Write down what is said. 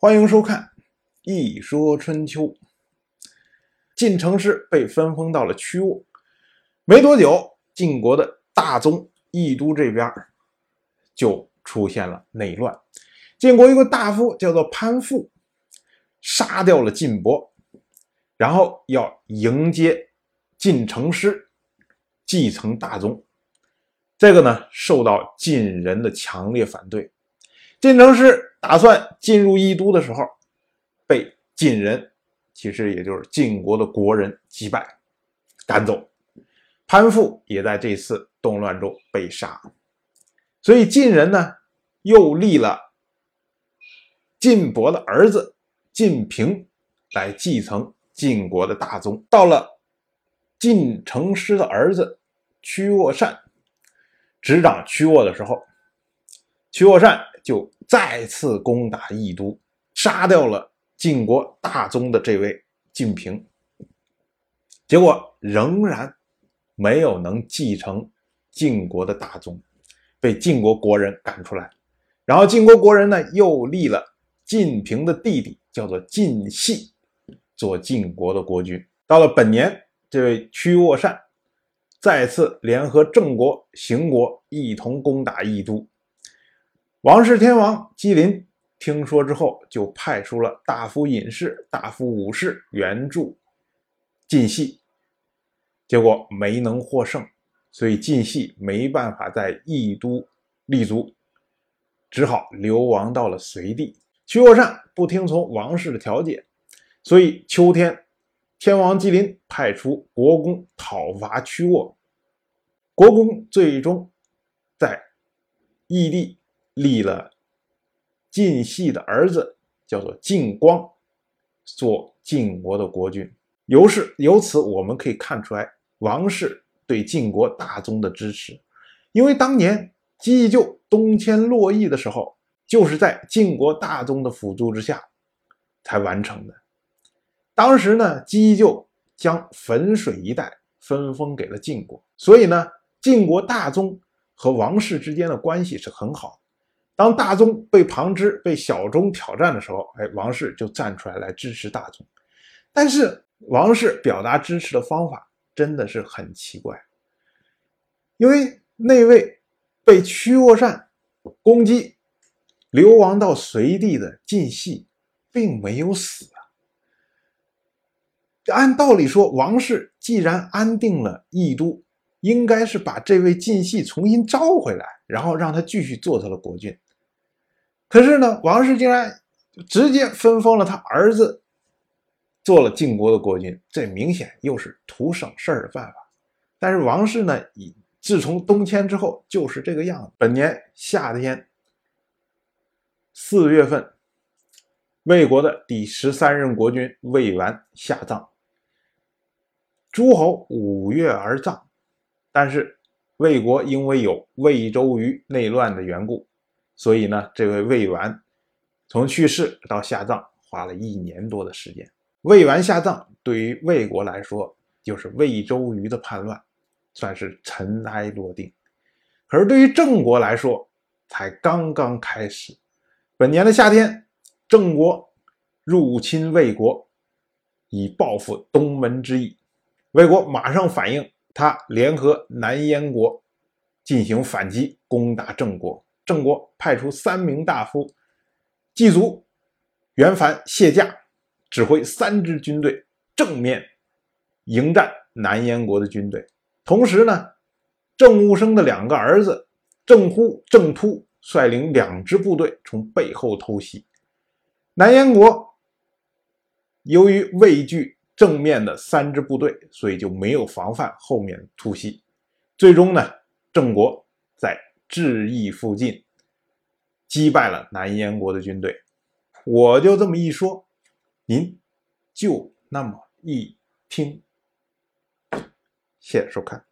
欢迎收看《一说春秋》。晋城师被分封到了曲沃，没多久，晋国的大宗义都这边就出现了内乱。晋国一个大夫叫做潘父，杀掉了晋伯，然后要迎接晋城师继承大宗。这个呢，受到晋人的强烈反对。晋城师打算进入义都的时候，被晋人，其实也就是晋国的国人击败，赶走。潘父也在这次动乱中被杀。所以晋人呢，又立了晋伯的儿子晋平来继承晋国的大宗。到了晋城师的儿子屈沃善。执掌曲沃的时候，屈沃善就再次攻打义都，杀掉了晋国大宗的这位晋平。结果仍然没有能继承晋国的大宗，被晋国国人赶出来。然后晋国国人呢，又立了晋平的弟弟，叫做晋系，做晋国的国君。到了本年，这位屈沃善。再次联合郑国、邢国一同攻打义都。王室天王姬林听说之后，就派出了大夫尹氏、大夫武氏援助晋系，结果没能获胜，所以晋系没办法在义都立足，只好流亡到了隋地。屈沃善不听从王室的调解，所以秋天。天王吉林派出国公讨伐屈沃，国公最终在义地立了晋系的儿子，叫做晋光，做晋国的国君。由是由此我们可以看出来王室对晋国大宗的支持，因为当年姬义就东迁洛邑的时候，就是在晋国大宗的辅助之下才完成的。当时呢，姬就将汾水一带分封给了晋国，所以呢，晋国大宗和王室之间的关系是很好的。当大宗被旁支、被小宗挑战的时候，哎，王氏就站出来来支持大宗。但是王氏表达支持的方法真的是很奇怪，因为那位被屈沃善攻击、流亡到隋地的晋系并没有死啊。按道理说，王氏既然安定了义都，应该是把这位晋系重新招回来，然后让他继续做他的国君。可是呢，王室竟然直接分封了他儿子做了晋国的国君，这明显又是图省事儿的办法。但是王室呢，以自从东迁之后就是这个样子。本年夏天四月份，魏国的第十三任国君魏完下葬。诸侯五月而葬，但是魏国因为有魏周瑜内乱的缘故，所以呢，这位魏完从去世到下葬花了一年多的时间。魏完下葬对于魏国来说，就是魏周瑜的叛乱算是尘埃落定。可是对于郑国来说，才刚刚开始。本年的夏天，郑国入侵魏国，以报复东门之意。魏国马上反应，他联合南燕国进行反击，攻打郑国。郑国派出三名大夫，祭祖袁凡谢驾，指挥三支军队正面迎战南燕国的军队。同时呢，郑务生的两个儿子郑忽、郑突率领两支部队从背后偷袭。南燕国由于畏惧。正面的三支部队，所以就没有防范后面突袭。最终呢，郑国至义附近击败了南燕国的军队。我就这么一说，您就那么一听。谢谢收看。